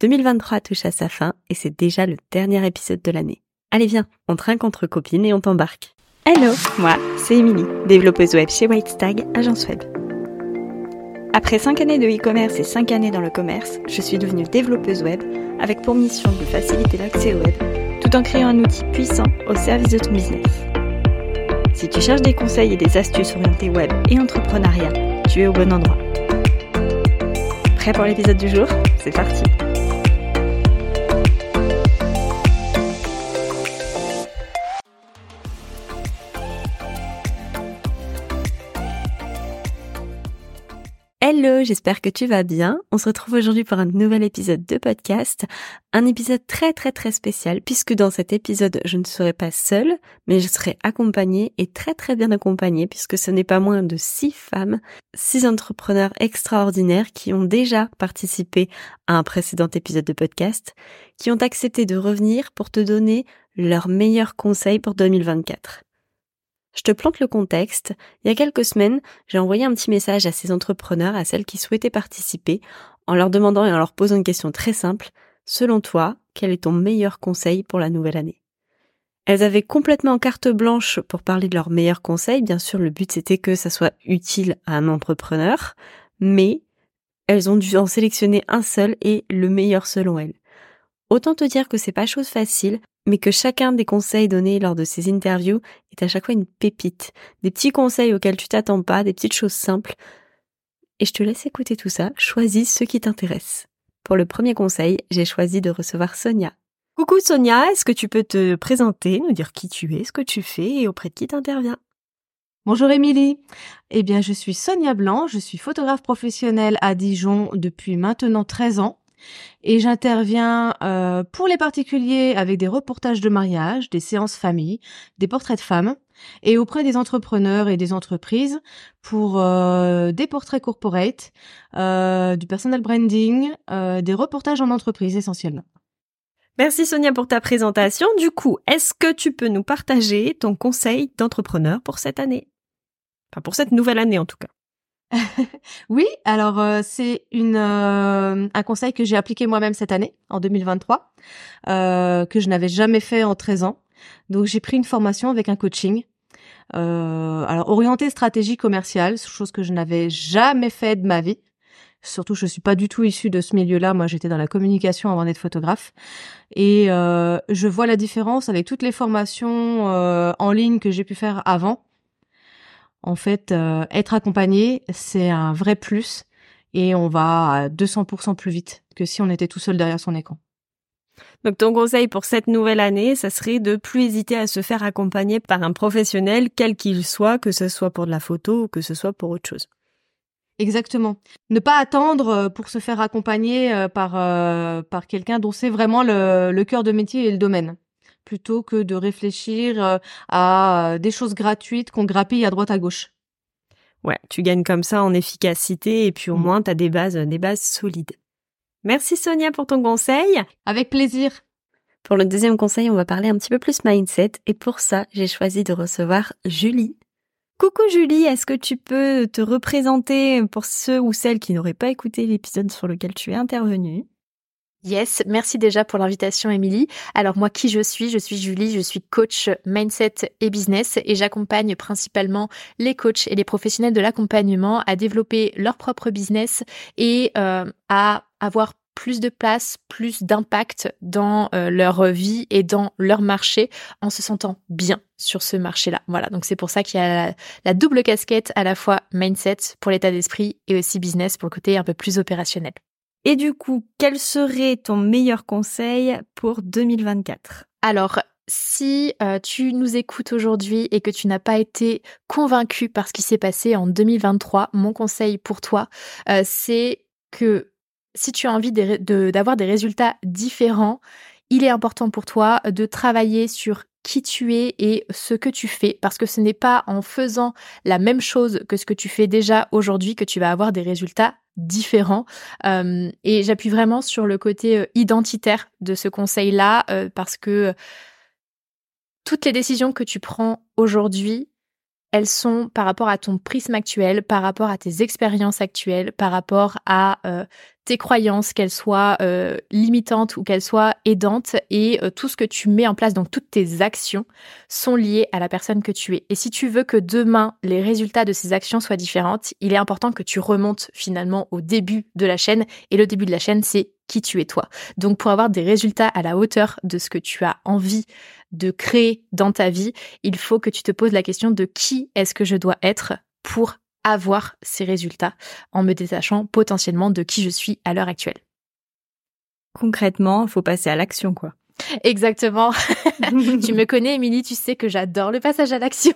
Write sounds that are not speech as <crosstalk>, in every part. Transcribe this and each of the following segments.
2023 touche à sa fin et c'est déjà le dernier épisode de l'année. Allez viens, on trinque entre copines et on t'embarque. Hello, moi c'est Émilie, développeuse web chez Whitestag, agence web. Après 5 années de e-commerce et 5 années dans le commerce, je suis devenue développeuse web avec pour mission de faciliter l'accès au web tout en créant un outil puissant au service de ton business. Si tu cherches des conseils et des astuces orientées web et entrepreneuriat, tu es au bon endroit. Prêt pour l'épisode du jour? C'est parti Hello, j'espère que tu vas bien. On se retrouve aujourd'hui pour un nouvel épisode de podcast. Un épisode très très très spécial puisque dans cet épisode, je ne serai pas seule, mais je serai accompagnée et très très bien accompagnée puisque ce n'est pas moins de six femmes, six entrepreneurs extraordinaires qui ont déjà participé à un précédent épisode de podcast, qui ont accepté de revenir pour te donner leurs meilleurs conseils pour 2024. Je te plante le contexte. Il y a quelques semaines, j'ai envoyé un petit message à ces entrepreneurs, à celles qui souhaitaient participer, en leur demandant et en leur posant une question très simple. Selon toi, quel est ton meilleur conseil pour la nouvelle année? Elles avaient complètement carte blanche pour parler de leurs meilleurs conseils. Bien sûr, le but c'était que ça soit utile à un entrepreneur, mais elles ont dû en sélectionner un seul et le meilleur selon elles. Autant te dire que c'est pas chose facile, mais que chacun des conseils donnés lors de ces interviews est à chaque fois une pépite. Des petits conseils auxquels tu t'attends pas, des petites choses simples. Et je te laisse écouter tout ça, choisis ceux qui t'intéressent. Pour le premier conseil, j'ai choisi de recevoir Sonia. Coucou Sonia, est-ce que tu peux te présenter, nous dire qui tu es, ce que tu fais et auprès de qui t'interviens? Bonjour Émilie. Eh bien, je suis Sonia Blanc, je suis photographe professionnelle à Dijon depuis maintenant 13 ans et j'interviens euh, pour les particuliers avec des reportages de mariage, des séances famille, des portraits de femmes et auprès des entrepreneurs et des entreprises pour euh, des portraits corporate, euh, du personal branding, des reportages en entreprise essentiellement. Merci Sonia pour ta présentation. Du coup, est-ce que tu peux nous partager ton conseil d'entrepreneur pour cette année? Enfin, pour cette nouvelle année en tout cas. <laughs> oui, alors euh, c'est une euh, un conseil que j'ai appliqué moi-même cette année, en 2023, euh, que je n'avais jamais fait en 13 ans. Donc j'ai pris une formation avec un coaching. alors orienté stratégie commerciale, chose que je n'avais jamais fait de ma vie. Surtout, je suis pas du tout issue de ce milieu-là. Moi, j'étais dans la communication avant d'être photographe, et je vois la différence avec toutes les formations en ligne que j'ai pu faire avant en fait, euh, être accompagné, c'est un vrai plus et on va à 200% plus vite que si on était tout seul derrière son écran. Donc ton conseil pour cette nouvelle année, ça serait de plus hésiter à se faire accompagner par un professionnel, quel qu'il soit, que ce soit pour de la photo ou que ce soit pour autre chose. Exactement. Ne pas attendre euh, pour se faire accompagner euh, par par quelqu'un dont c'est vraiment le, le cœur de métier et le domaine plutôt que de réfléchir euh, à euh, des choses gratuites qu'on grappille à droite à gauche. Ouais, tu gagnes comme ça en efficacité et puis au mm. moins tu as des bases, des bases solides. Merci Sonia pour ton conseil. Avec plaisir. Pour le deuxième conseil, on va parler un petit peu plus mindset et pour ça, j'ai choisi de recevoir Julie. Coucou Julie, est-ce que tu peux te représenter pour ceux ou celles qui n'auraient pas écouté l'épisode sur lequel tu es intervenue? Yes, merci déjà pour l'invitation Émilie. Alors moi qui je suis? Je suis Julie, je suis coach mindset et business et j'accompagne principalement les coachs et les professionnels de l'accompagnement à développer leur propre business et euh, à avoir plus de place, plus d'impact dans euh, leur vie et dans leur marché en se sentant bien sur ce marché-là. Voilà, donc c'est pour ça qu'il y a la double casquette à la fois mindset pour l'état d'esprit et aussi business pour le côté un peu plus opérationnel. Et du coup, quel serait ton meilleur conseil pour 2024 Alors, si euh, tu nous écoutes aujourd'hui et que tu n'as pas été convaincu par ce qui s'est passé en 2023, mon conseil pour toi, euh, c'est que si tu as envie d'avoir des résultats différents, il est important pour toi de travailler sur qui tu es et ce que tu fais, parce que ce n'est pas en faisant la même chose que ce que tu fais déjà aujourd'hui que tu vas avoir des résultats différents. Euh, et j'appuie vraiment sur le côté euh, identitaire de ce conseil-là, euh, parce que toutes les décisions que tu prends aujourd'hui, elles sont par rapport à ton prisme actuel, par rapport à tes expériences actuelles, par rapport à tes croyances, qu'elles soient euh, limitantes ou qu'elles soient aidantes, et euh, tout ce que tu mets en place, donc toutes tes actions, sont liées à la personne que tu es. Et si tu veux que demain, les résultats de ces actions soient différentes, il est important que tu remontes finalement au début de la chaîne. Et le début de la chaîne, c'est qui tu es toi. Donc pour avoir des résultats à la hauteur de ce que tu as envie de créer dans ta vie, il faut que tu te poses la question de qui est-ce que je dois être pour avoir ces résultats en me détachant potentiellement de qui je suis à l'heure actuelle. Concrètement, il faut passer à l'action, quoi. Exactement. <laughs> tu me connais, Émilie, tu sais que j'adore le passage à l'action.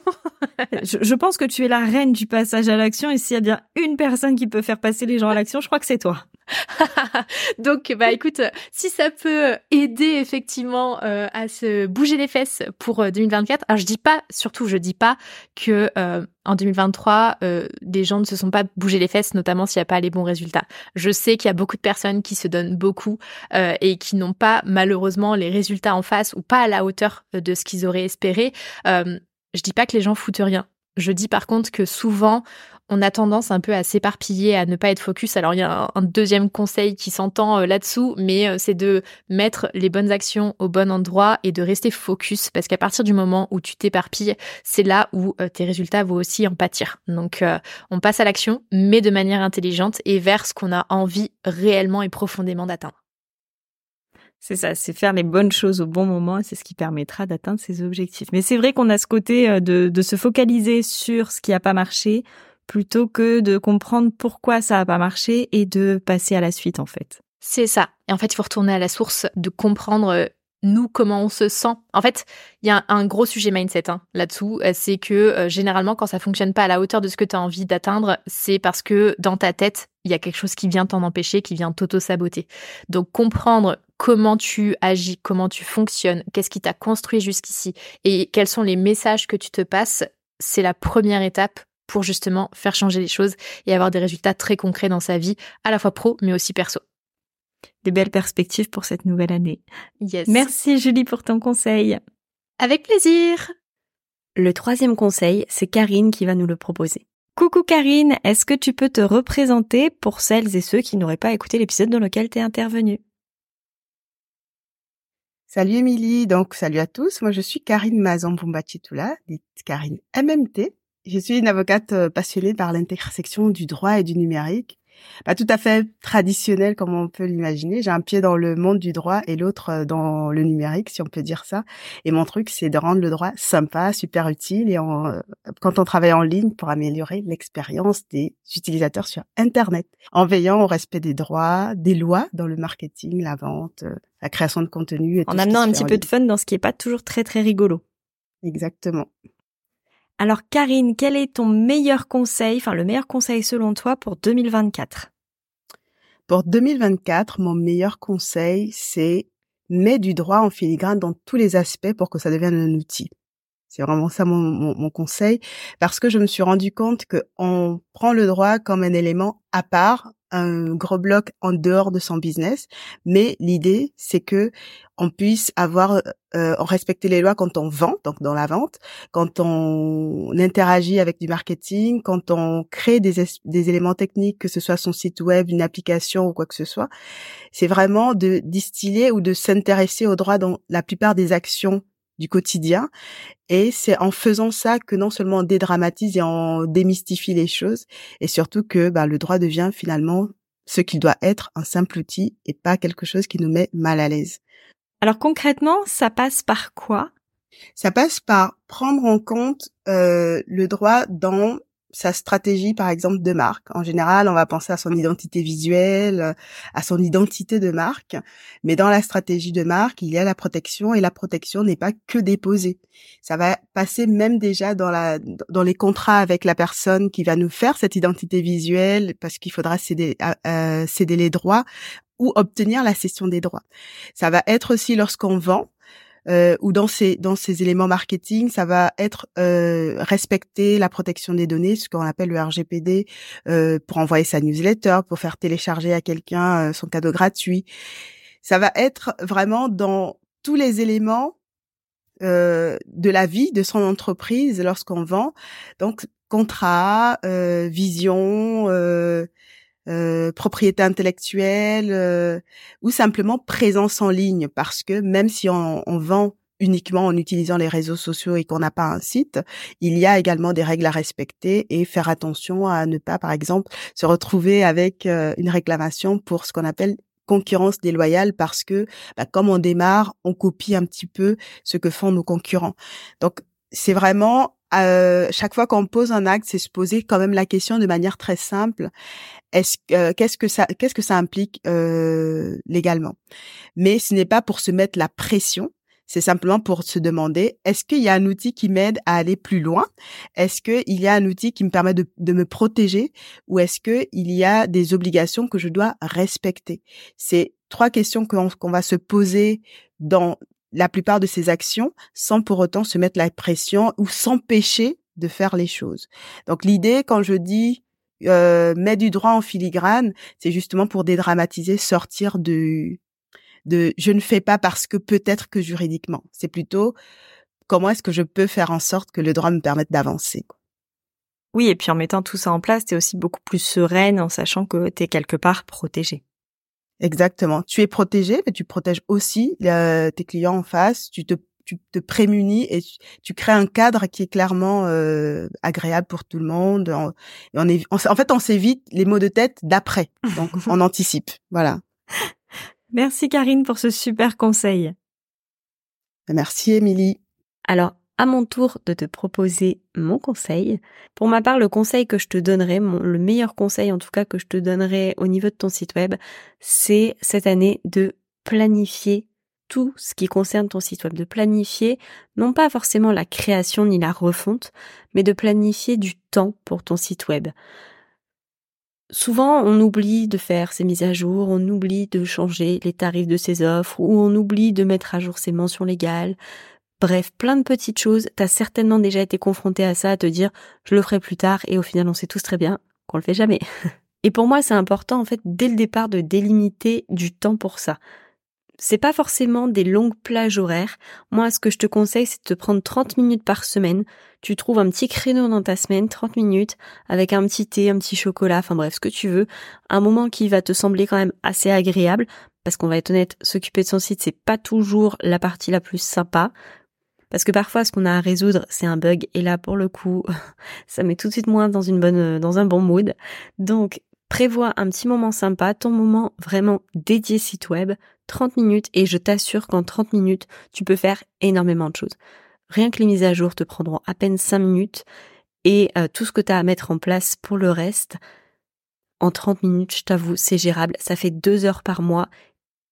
je, je, pense que tu es la reine du passage à l'action et s'il y a bien une personne qui peut faire passer les gens à l'action, je crois que c'est toi. <laughs> Donc, bah écoute, si ça peut aider effectivement euh, à se bouger les fesses pour 2024, euh, je dis pas, surtout je dis pas que euh, en 2023, les gens ne se sont pas bougés les fesses, notamment s'il n'y a pas les bons résultats. Je sais qu'il y a beaucoup de personnes qui se donnent beaucoup et qui n'ont pas malheureusement les résultats en face ou pas à la hauteur de ce qu'ils auraient espéré. je dis pas que les gens foutent rien. Je dis par contre que souvent, on a tendance un peu à s'éparpiller, à ne pas être focus. Alors il y a un, deuxième conseil qui s'entend euh, là-dessous, mais euh, c'est de mettre les bonnes actions au bon endroit et de rester focus, parce qu'à partir du moment où tu t'éparpilles, c'est là où euh, tes résultats vont aussi en pâtir. Donc on passe à l'action, mais de manière intelligente et vers ce qu'on a envie réellement et profondément d'atteindre. C'est ça, c'est faire les bonnes choses au bon moment c'est ce qui permettra d'atteindre ses objectifs. Mais c'est vrai qu'on a ce côté de se focaliser sur ce qui n'a pas marché plutôt que de comprendre pourquoi ça n'a pas marché et de passer à la suite en fait. C'est ça. Et en fait, il faut retourner à la source, de comprendre euh, nous comment on se sent. En fait, il y a un, gros sujet mindset hein, là-dessous, euh, c'est que euh, généralement quand ça fonctionne pas à la hauteur de ce que tu as envie d'atteindre, c'est parce que dans ta tête, il y a quelque chose qui vient t'en empêcher, qui vient t'auto-saboter. Donc comprendre comment tu agis, comment tu fonctionnes, qu'est-ce qui t'a construit jusqu'ici et quels sont les messages que tu te passes, c'est la première étape pour justement faire changer les choses et avoir des résultats très concrets dans sa vie, à la fois pro mais aussi perso. Des belles perspectives pour cette nouvelle année. Yes. Merci Julie pour ton conseil. Avec plaisir. Le troisième conseil, c'est Karine qui va nous le proposer. Coucou Karine, est-ce que tu peux te représenter pour celles et ceux qui n'auraient pas écouté l'épisode dans lequel tu es intervenue? Salut Émilie, donc salut à tous. Moi je suis Karine mazan Toula, dite Karine MMT. Je suis une avocate euh, passionnée par l'intersection du droit et du numérique. Pas tout à fait traditionnelle comme on peut l'imaginer. J'ai un pied dans le monde du droit et l'autre euh, dans le numérique, si on peut dire ça. Et mon truc, c'est de rendre le droit sympa, super utile et euh, quand on travaille en ligne pour améliorer l'expérience des utilisateurs sur Internet, en veillant au respect des droits, des lois dans le marketing, la vente, la création de contenu. Et en amenant un petit peu de fun dans ce qui est pas toujours très très rigolo. Exactement. Alors Karine, quel est ton meilleur conseil, enfin le meilleur conseil selon toi pour 2024 Pour 2024, mon meilleur conseil, c'est mets du droit en filigrane dans tous les aspects pour que ça devienne un outil. C'est vraiment ça mon, conseil, parce que je me suis rendu compte que on prend le droit comme un élément à part, un gros bloc en dehors de son business, mais l'idée c'est que on puisse avoir euh, respecter les lois quand on vend, donc dans la vente, quand on interagit avec du marketing, quand on crée des, des éléments techniques, que ce soit son site web, une application ou quoi que ce soit. C'est vraiment de distiller ou de s'intéresser au droit dans la plupart des actions du quotidien. Et c'est en faisant ça que non seulement on dédramatise et on démystifie les choses, et surtout que bah, le droit devient finalement ce qu'il doit être, un simple outil et pas quelque chose qui nous met mal à l'aise. Alors concrètement, ça passe par quoi? Ça passe par prendre en compte euh, le droit dans sa stratégie, par exemple, de marque. En général, on va penser à son identité visuelle, à son identité de marque. Mais dans la stratégie de marque, il y a la protection et la protection n'est pas que déposée. Ça va passer même déjà dans la, dans les contrats avec la personne qui va nous faire cette identité visuelle parce qu'il faudra céder, euh, céder les droits ou obtenir la cession des droits. Ça va être aussi lorsqu'on vend, euh, ou dans ces dans ces éléments marketing, ça va être euh, respecter la protection des données, ce qu'on appelle le RGPD, euh, pour envoyer sa newsletter, pour faire télécharger à quelqu'un euh, son cadeau gratuit. Ça va être vraiment dans tous les éléments euh, de la vie de son entreprise lorsqu'on vend. Donc contrat, vision euh, propriété intellectuelle euh, ou simplement présence en ligne parce que même si on, on vend uniquement en utilisant les réseaux sociaux et qu'on n'a pas un site, il y a également des règles à respecter et faire attention à ne pas, par exemple, se retrouver avec euh, une réclamation pour ce qu'on appelle concurrence déloyale parce que bah, comme on démarre, on copie un petit peu ce que font nos concurrents. Donc c'est vraiment euh, chaque fois qu'on pose un acte, c'est se poser quand même la question de manière très simple. Est-ce euh, qu'est-ce que ça qu'est-ce que ça implique euh, légalement? Mais ce n'est pas pour se mettre la pression, c'est simplement pour se demander, est-ce qu'il y a un outil qui m'aide à aller plus loin? Est-ce qu'il y a un outil qui me permet de, me protéger? Ou est-ce qu'il y a des obligations que je dois respecter? C'est trois questions qu'on va se poser dans la plupart de ces actions sans pour autant se mettre la pression ou s'empêcher de faire les choses. Donc l'idée, quand je dis euh, mettre du droit en filigrane, c'est justement pour dédramatiser, sortir du, de je ne fais pas parce que peut-être que juridiquement. C'est plutôt comment est-ce que je peux faire en sorte que le droit me permette d'avancer. Oui, et puis en mettant tout ça en place, tu es aussi beaucoup plus sereine en sachant que tu es quelque part protégée. Exactement. Tu es protégé, mais tu protèges aussi euh, tes clients en face. Tu te, tu te prémunis et tu, crées un cadre qui est clairement euh, agréable pour tout le monde. On, on est, en fait, on s'évite les mots de tête d'après. Donc, <laughs> on anticipe. Voilà. Merci Karine pour ce super conseil. Merci Émilie. Alors, à mon tour de te proposer mon conseil. Pour ma part, le conseil que je te donnerai, le meilleur conseil en tout cas que je te donnerai au niveau de ton site web, c'est cette année de planifier tout ce qui concerne ton site web, de planifier non pas forcément la création ni la refonte, mais de planifier du temps pour ton site web. Souvent, on oublie de faire ses mises à jour, on oublie de changer les tarifs de ses offres, ou on oublie de mettre à jour ses mentions légales. Bref, plein de petites choses. T'as certainement déjà été confronté à ça, à te dire je le ferai plus tard, et au final, on sait tous très bien qu'on le fait jamais. <laughs> Et pour moi, c'est important, en fait, dès le départ, de délimiter du temps pour ça c'est pas forcément des longues plages horaires. Moi, ce que je te conseille, c'est de te prendre 30 minutes par semaine. Tu trouves un petit créneau dans ta semaine, 30 minutes, avec un petit thé, un petit chocolat, enfin bref, ce que tu veux. Un moment qui va te sembler quand même assez agréable, parce qu'on va être honnête, s'occuper de son site, c'est pas toujours la partie la plus sympa. Parce que parfois, ce qu'on a à résoudre, c'est un bug. Et là, pour le coup, <laughs> ça met tout de suite moins dans une bonne, dans un bon mood. Donc, prévois un petit moment sympa, ton moment vraiment dédié site web, 30 minutes, et je t'assure qu'en 30 minutes, tu peux faire énormément de choses. Rien que les mises à jour te prendront à peine 5 minutes, et euh, tout ce que tu as à mettre en place pour le reste, en 30 minutes, je t'avoue, c'est gérable. Ça fait 2 heures par mois.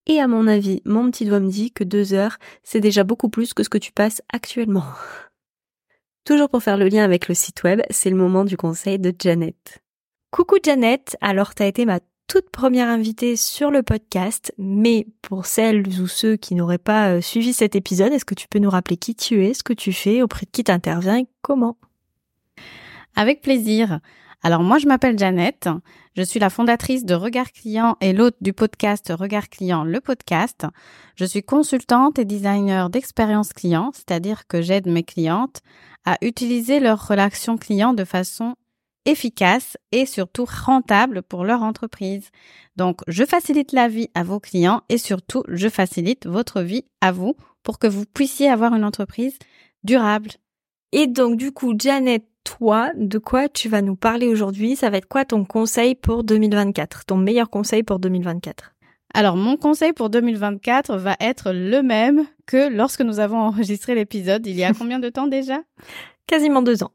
Et à mon avis, mon petit doigt me dit que 2 heures, c'est déjà beaucoup plus que ce que tu passes actuellement. <laughs> Toujours pour faire le lien avec le site web, c'est le moment du conseil de Janet. Coucou Janet, alors t'as été ma toute première invitée sur le podcast, mais pour celles ou ceux qui n'auraient pas euh, suivi cet épisode, est-ce que tu peux nous rappeler qui tu es, ce que tu fais, auprès de qui t'interviens et comment? Avec plaisir. Alors moi je m'appelle Janet, je suis la fondatrice de Regard Client et l'hôte du podcast Regard Client, le podcast. Je suis consultante et designer d'expérience client, c'est-à-dire que j'aide mes clientes à utiliser leur relation client de façon efficace et surtout rentable pour leur entreprise. Donc, je facilite la vie à vos clients et surtout, je facilite votre vie à vous pour que vous puissiez avoir une entreprise durable. Et donc, du coup, Janet, toi, de quoi tu vas nous parler aujourd'hui Ça va être quoi ton conseil pour 2024 Ton meilleur conseil pour 2024 alors, mon conseil pour 2024 va être le même que lorsque nous avons enregistré l'épisode. Il y a <laughs> combien de temps déjà? Quasiment deux ans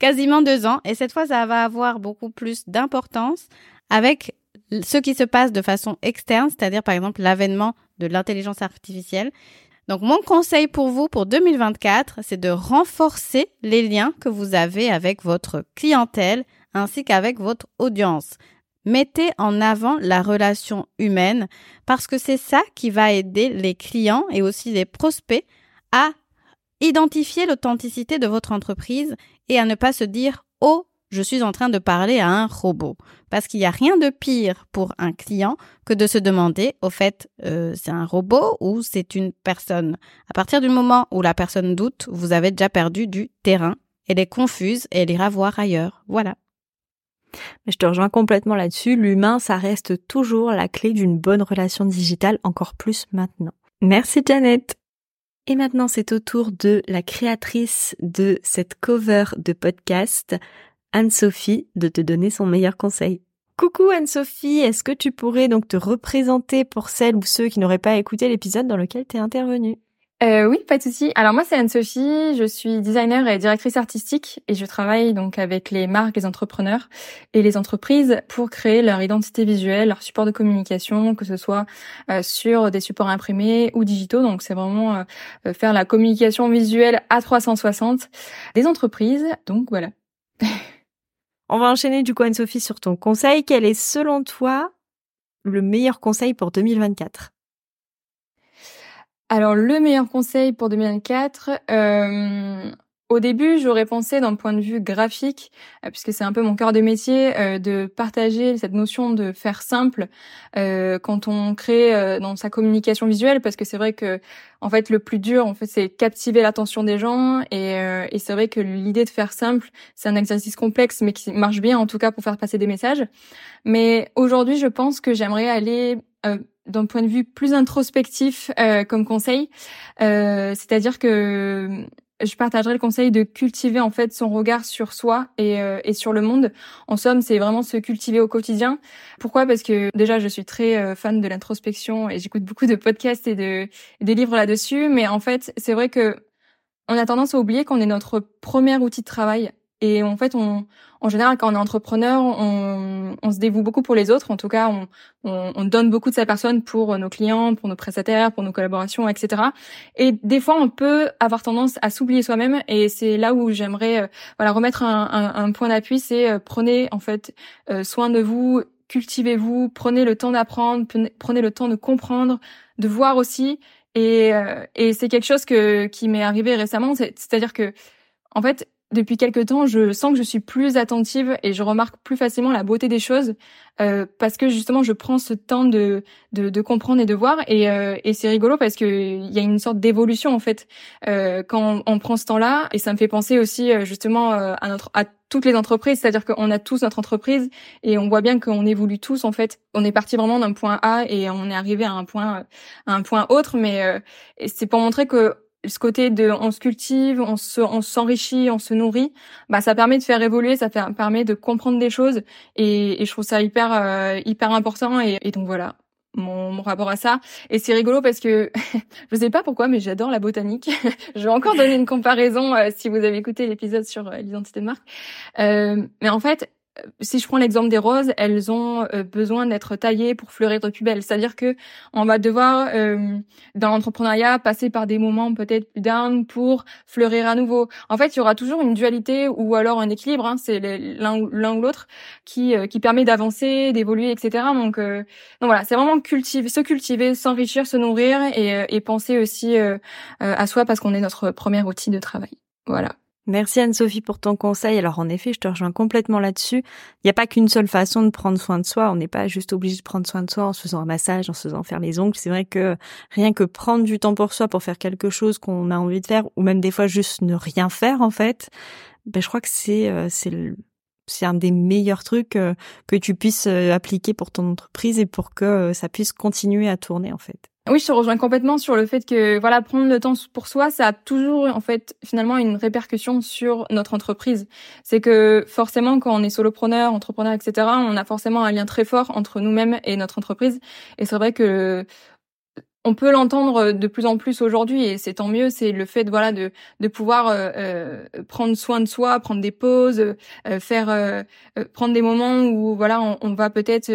quasiment deux ans. Et cette fois, ça va avoir beaucoup plus d'importance avec ce qui se passe de façon externe, c'est-à-dire par exemple l'avènement de l'intelligence artificielle. Donc mon conseil pour vous pour 2024, c'est de renforcer les liens que vous avez avec votre clientèle ainsi qu'avec votre audience. Mettez en avant la relation humaine parce que c'est ça qui va aider les clients et aussi les prospects à identifier l'authenticité de votre entreprise et à ne pas se dire Oh, je suis en train de parler à un robot. Parce qu'il n'y a rien de pire pour un client que de se demander, au fait, euh, c'est un robot ou c'est une personne. À partir du moment où la personne doute, vous avez déjà perdu du terrain. Elle est confuse et elle ira voir ailleurs. Voilà. Mais je te rejoins complètement là-dessus. L'humain, ça reste toujours la clé d'une bonne relation digitale, encore plus maintenant. Merci Janet. Et maintenant, c'est au tour de la créatrice de cette cover de podcast, Anne-Sophie, de te donner son meilleur conseil. Coucou Anne-Sophie, est-ce que tu pourrais donc te représenter pour celles ou ceux qui n'auraient pas écouté l'épisode dans lequel tu es intervenue? Euh, oui, pas de souci. Alors moi, c'est Anne-Sophie, je suis designer et directrice artistique et je travaille donc avec les marques, les entrepreneurs et les entreprises pour créer leur identité visuelle, leur support de communication, que ce soit euh, sur des supports imprimés ou digitaux. Donc c'est vraiment euh, faire la communication visuelle à 360 des entreprises. Donc voilà. <laughs> On va enchaîner du coup Anne-Sophie sur ton conseil. Quel est selon toi le meilleur conseil pour 2024 alors le meilleur conseil pour 2024, euh, au début j'aurais pensé d'un point de vue graphique, euh, puisque c'est un peu mon cœur de métier, euh, de partager cette notion de faire simple quand on crée dans sa communication visuelle, parce que c'est vrai que en fait le plus dur en fait c'est captiver l'attention des gens et, et c'est vrai que l'idée de faire simple c'est un exercice complexe mais qui marche bien en tout cas pour faire passer des messages. Mais aujourd'hui je pense que j'aimerais aller d'un point de vue plus introspectif euh, comme conseil, euh, c'est-à-dire que je partagerai le conseil de cultiver en fait son regard sur soi et, euh, et sur le monde. En somme, c'est vraiment se cultiver au quotidien. Pourquoi? Parce que déjà, je suis très euh, fan de l'introspection et j'écoute beaucoup de podcasts et de des livres là-dessus. Mais en fait, c'est vrai que on a tendance à oublier qu'on est notre premier outil de travail et en fait, on, en général, quand on est entrepreneur, on, on, se dévoue beaucoup pour les autres. En tout cas, on, on, on, donne beaucoup de sa personne pour nos clients, pour nos prestataires, pour nos collaborations, etc. Et des fois, on peut avoir tendance à s'oublier soi-même. Et c'est là où j'aimerais, euh, voilà, remettre un, un, un point d'appui. C'est euh, prenez en fait euh, soin de vous, cultivez-vous, prenez le temps d'apprendre, prenez le temps de comprendre, de voir aussi. Et, et c'est quelque chose que qui m'est arrivé récemment. C'est-à-dire que en fait, depuis quelques temps, je sens que je suis plus attentive et je remarque plus facilement la beauté des choses euh, parce que justement, je prends ce temps de de, de comprendre et de voir. Et, euh, et c'est rigolo parce que il y a une sorte d'évolution en fait. Euh, quand on, prend ce temps-là et ça me fait penser aussi euh, justement euh, à notre à toutes les entreprises, c'est-à-dire qu'on a tous notre entreprise et on voit bien qu'on évolue tous en fait. On est parti vraiment d'un point A et on est arrivé à un point à un point autre, mais c'est pour montrer que ce côté de on se cultive, on se on s'enrichit, on se nourrit, bah ça permet de faire évoluer, ça permet de comprendre des choses et, et je trouve ça hyper euh, hyper important et, et donc voilà mon, mon, rapport à ça et c'est rigolo parce que <laughs> je sais pas pourquoi mais j'adore la botanique. <laughs> je vais encore donner une comparaison euh, si vous avez écouté l'épisode sur euh, l'identité de marque. mais en fait si je prends l'exemple des roses, elles ont euh, besoin d'être taillées pour fleurir de plus belles. C'est-à-dire que on va devoir, euh, dans l'entrepreneuriat, passer par des moments peut-être plus down pour fleurir à nouveau. En fait, il y aura toujours une dualité ou alors un équilibre. Hein, c'est l'un ou l'autre qui euh, qui permet d'avancer, d'évoluer, etc. Donc, donc voilà, c'est vraiment cultiver, se cultiver, s'enrichir, se nourrir et, et penser aussi à soi parce qu'on est notre premier outil de travail. Voilà. Merci Anne-Sophie pour ton conseil. Alors en effet, je te rejoins complètement là-dessus. Il n'y a pas qu'une seule façon de prendre soin de soi. On n'est pas juste obligé de prendre soin de soi en se faisant un massage, en se faisant faire les ongles. C'est vrai que rien que prendre du temps pour soi pour faire quelque chose qu'on a envie de faire, ou même des fois juste ne rien faire en fait, ben je crois que c'est euh, c'est c'est un des meilleurs trucs euh, que tu puisses euh, appliquer pour ton entreprise et pour que ça puisse continuer à tourner en fait. Oui, je te rejoins complètement sur le fait que voilà, prendre le temps pour soi, ça a toujours en fait finalement une répercussion sur notre entreprise. C'est que forcément quand on est solopreneur, entrepreneur, etc., on a forcément un lien très fort entre nous-mêmes et notre entreprise. Et c'est vrai que on peut l'entendre de plus en plus aujourd'hui et c'est tant mieux. C'est le fait, voilà, de de pouvoir euh, euh, prendre soin de soi, prendre des pauses, euh, faire prendre des moments où voilà, on, on va peut-être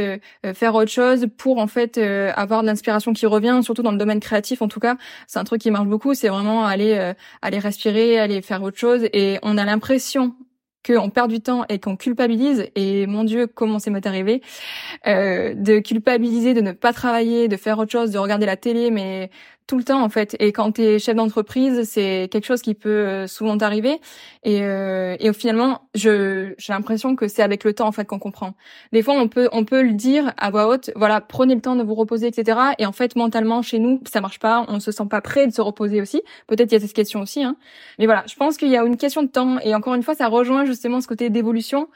faire autre chose pour en fait avoir de l'inspiration qui revient, surtout dans le domaine créatif. En tout cas, c'est un truc qui marche beaucoup. C'est vraiment aller aller respirer, aller faire autre chose et on a l'impression qu'on perd du temps et qu'on culpabilise, et mon Dieu, comment c'est m'est arrivé, euh, de culpabiliser, de ne pas travailler, de faire autre chose, de regarder la télé, mais tout le temps en fait. Et quand tu es chef d'entreprise, c'est quelque chose qui peut euh, souvent t'arriver. Et, euh, et finalement, je j'ai l'impression que c'est avec le temps en fait qu'on comprend. Des fois, on peut on peut le dire à voix haute, voilà, prenez le temps de vous reposer, etc. Et en fait, mentalement, chez nous, ça marche pas. On se sent pas prêt de se reposer aussi. Peut-être il y a cette question aussi. Hein. Mais voilà, je pense qu'il y a une question de temps. Et encore une fois, ça rejoint justement ce côté d'évolution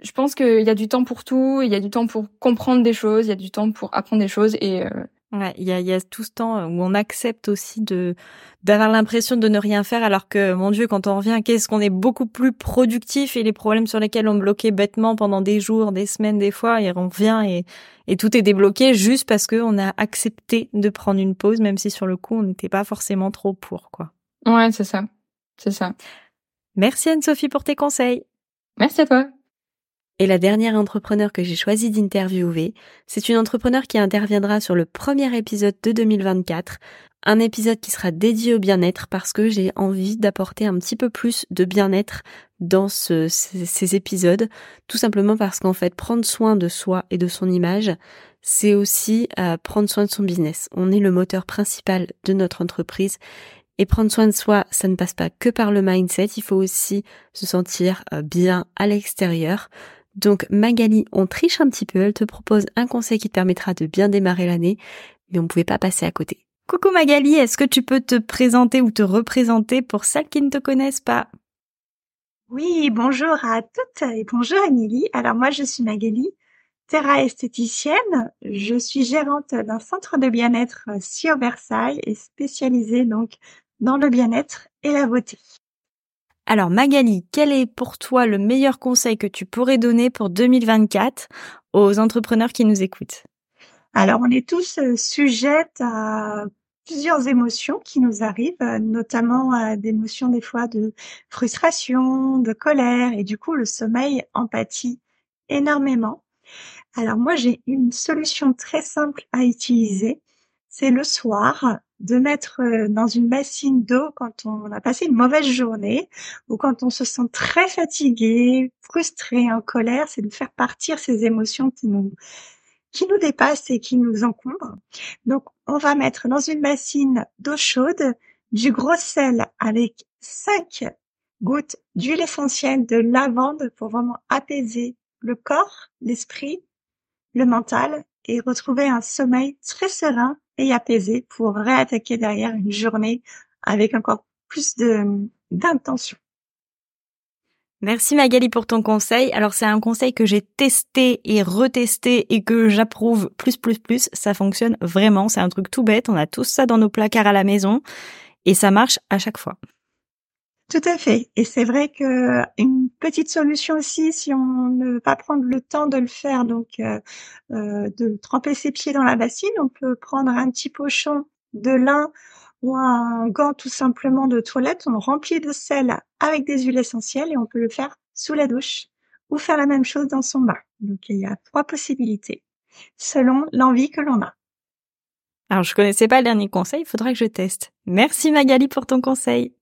je pense qu'il y a du temps pour tout, il y a du temps pour comprendre des choses, il y a du temps pour apprendre des choses et euh, Ouais, il y a, y a tout ce temps où on accepte aussi de d'avoir l'impression de ne rien faire, alors que mon Dieu, quand on revient, qu'est-ce qu'on est beaucoup plus productif et les problèmes sur lesquels on bloquait bêtement pendant des jours, des semaines, des fois, et on revient et et tout est débloqué juste parce que on a accepté de prendre une pause, même si sur le coup on n'était pas forcément trop pour quoi. Ouais, c'est ça, c'est ça. Merci Anne-Sophie pour tes conseils. Merci à toi. Et la dernière entrepreneur que j'ai choisi d'interviewer, c'est une entrepreneur qui interviendra sur le premier épisode de 2024, un épisode qui sera dédié au bien-être parce que j'ai envie d'apporter un petit peu plus de bien-être dans ce, ces, épisodes, tout simplement parce qu'en fait, prendre soin de soi et de son image, c'est aussi euh, prendre soin de son business. On est le moteur principal de notre entreprise et prendre soin de soi, ça ne passe pas que par le mindset, il faut aussi se sentir euh, bien à l'extérieur. Donc Magali, on triche un petit peu, elle te propose un conseil qui te permettra de bien démarrer l'année, mais on ne pouvait pas passer à côté. Coucou Magali, est-ce que tu peux te présenter ou te représenter pour celles qui ne te connaissent pas? Oui, bonjour à toutes et bonjour Émilie. Alors moi je suis Magali, Terra esthéticienne. Je suis gérante d'un centre de bien-être sur Versailles et spécialisée donc dans le bien-être et la beauté. Alors Magali, quel est pour toi le meilleur conseil que tu pourrais donner pour 2024 aux entrepreneurs qui nous écoutent? Alors on est tous euh, sujettes à plusieurs émotions qui nous arrivent, euh, notamment à des émotions des fois de frustration, de colère, et du coup le sommeil empathie énormément. Alors moi j'ai une solution très simple à utiliser, c'est le soir de mettre euh, dans une bassine d'eau quand on a passé une mauvaise journée ou quand on se sent très fatigué, frustré, en colère, c'est de faire partir ces émotions qui nous qui nous dépassent et qui nous encombrent. Donc, on va mettre dans une bassine d'eau chaude du gros sel avec 5 gouttes d'huile essentielle de lavande pour vraiment apaiser le corps, l'esprit, le mental et retrouver un sommeil très serein et apaisé pour réattaquer derrière une journée avec encore plus d'intention. Merci Magali pour ton conseil. Alors c'est un conseil que j'ai testé et retesté et que j'approuve plus plus plus. Ça fonctionne vraiment. C'est un truc tout bête. On a tous ça dans nos placards à la maison et ça marche à chaque fois. Tout à fait. Et c'est vrai que une petite solution aussi, si on ne veut pas prendre le temps de le faire, donc euh, euh, de tremper ses pieds dans la bassine, on peut prendre un petit pochon de lin ou un gant tout simplement de toilette, on remplit de sel avec des huiles essentielles et on peut le faire sous la douche ou faire la même chose dans son bain. Donc il y a trois possibilités selon l'envie que l'on a. Alors je connaissais pas le dernier conseil, il faudra que je teste. Merci Magali pour ton conseil.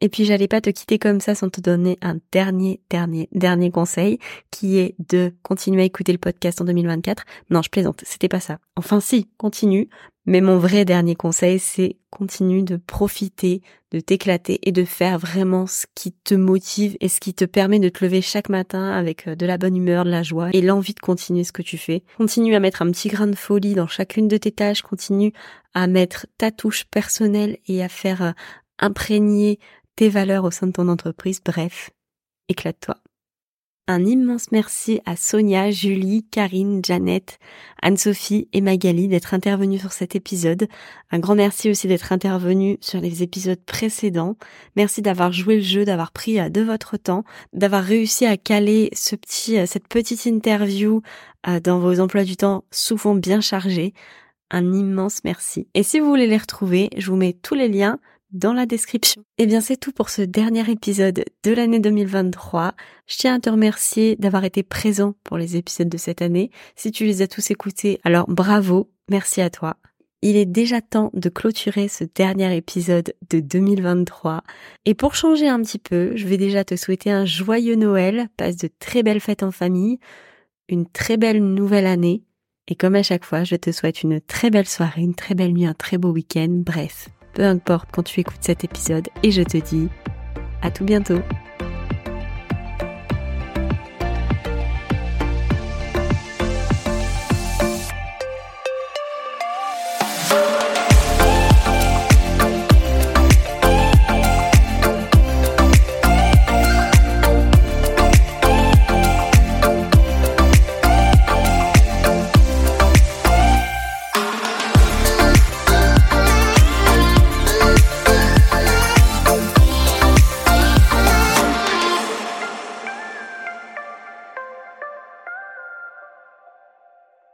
Et puis j'allais pas te quitter comme ça sans te donner un dernier, dernier, dernier conseil qui est de continuer à écouter le podcast en 2024. Non, je plaisante, c'était pas ça. Enfin si, continue. Mais mon vrai dernier conseil, c'est continue de profiter, de t'éclater et de faire vraiment ce qui te motive et ce qui te permet de te lever chaque matin avec euh, de la bonne humeur, de la joie et l'envie de continuer ce que tu fais. Continue à mettre un petit grain de folie dans chacune de tes tâches, continue à mettre ta touche personnelle et à faire euh, imprégner tes valeurs au sein de ton entreprise. Bref, éclate-toi. Un immense merci à Sonia, Julie, Karine, Jeannette, Anne-Sophie et Magali d'être intervenues sur cet épisode. Un grand merci aussi d'être intervenues sur les épisodes précédents. Merci d'avoir joué le jeu, d'avoir pris euh, de votre temps, d'avoir réussi à caler ce petit, euh, cette petite interview euh, dans vos emplois du temps souvent bien chargés. Un immense merci. Et si vous voulez les retrouver, je vous mets tous les liens dans la description. Eh bien c'est tout pour ce dernier épisode de l'année 2023. Je tiens à te remercier d'avoir été présent pour les épisodes de cette année. Si tu les as tous écoutés, alors bravo, merci à toi. Il est déjà temps de clôturer ce dernier épisode de 2023. Et pour changer un petit peu, je vais déjà te souhaiter un joyeux Noël, passe de très belles fêtes en famille, une très belle nouvelle année. Et comme à chaque fois, je te souhaite une très belle soirée, une très belle nuit, un très beau week-end, bref, peu importe quand tu écoutes cet épisode et je te dis à tout bientôt.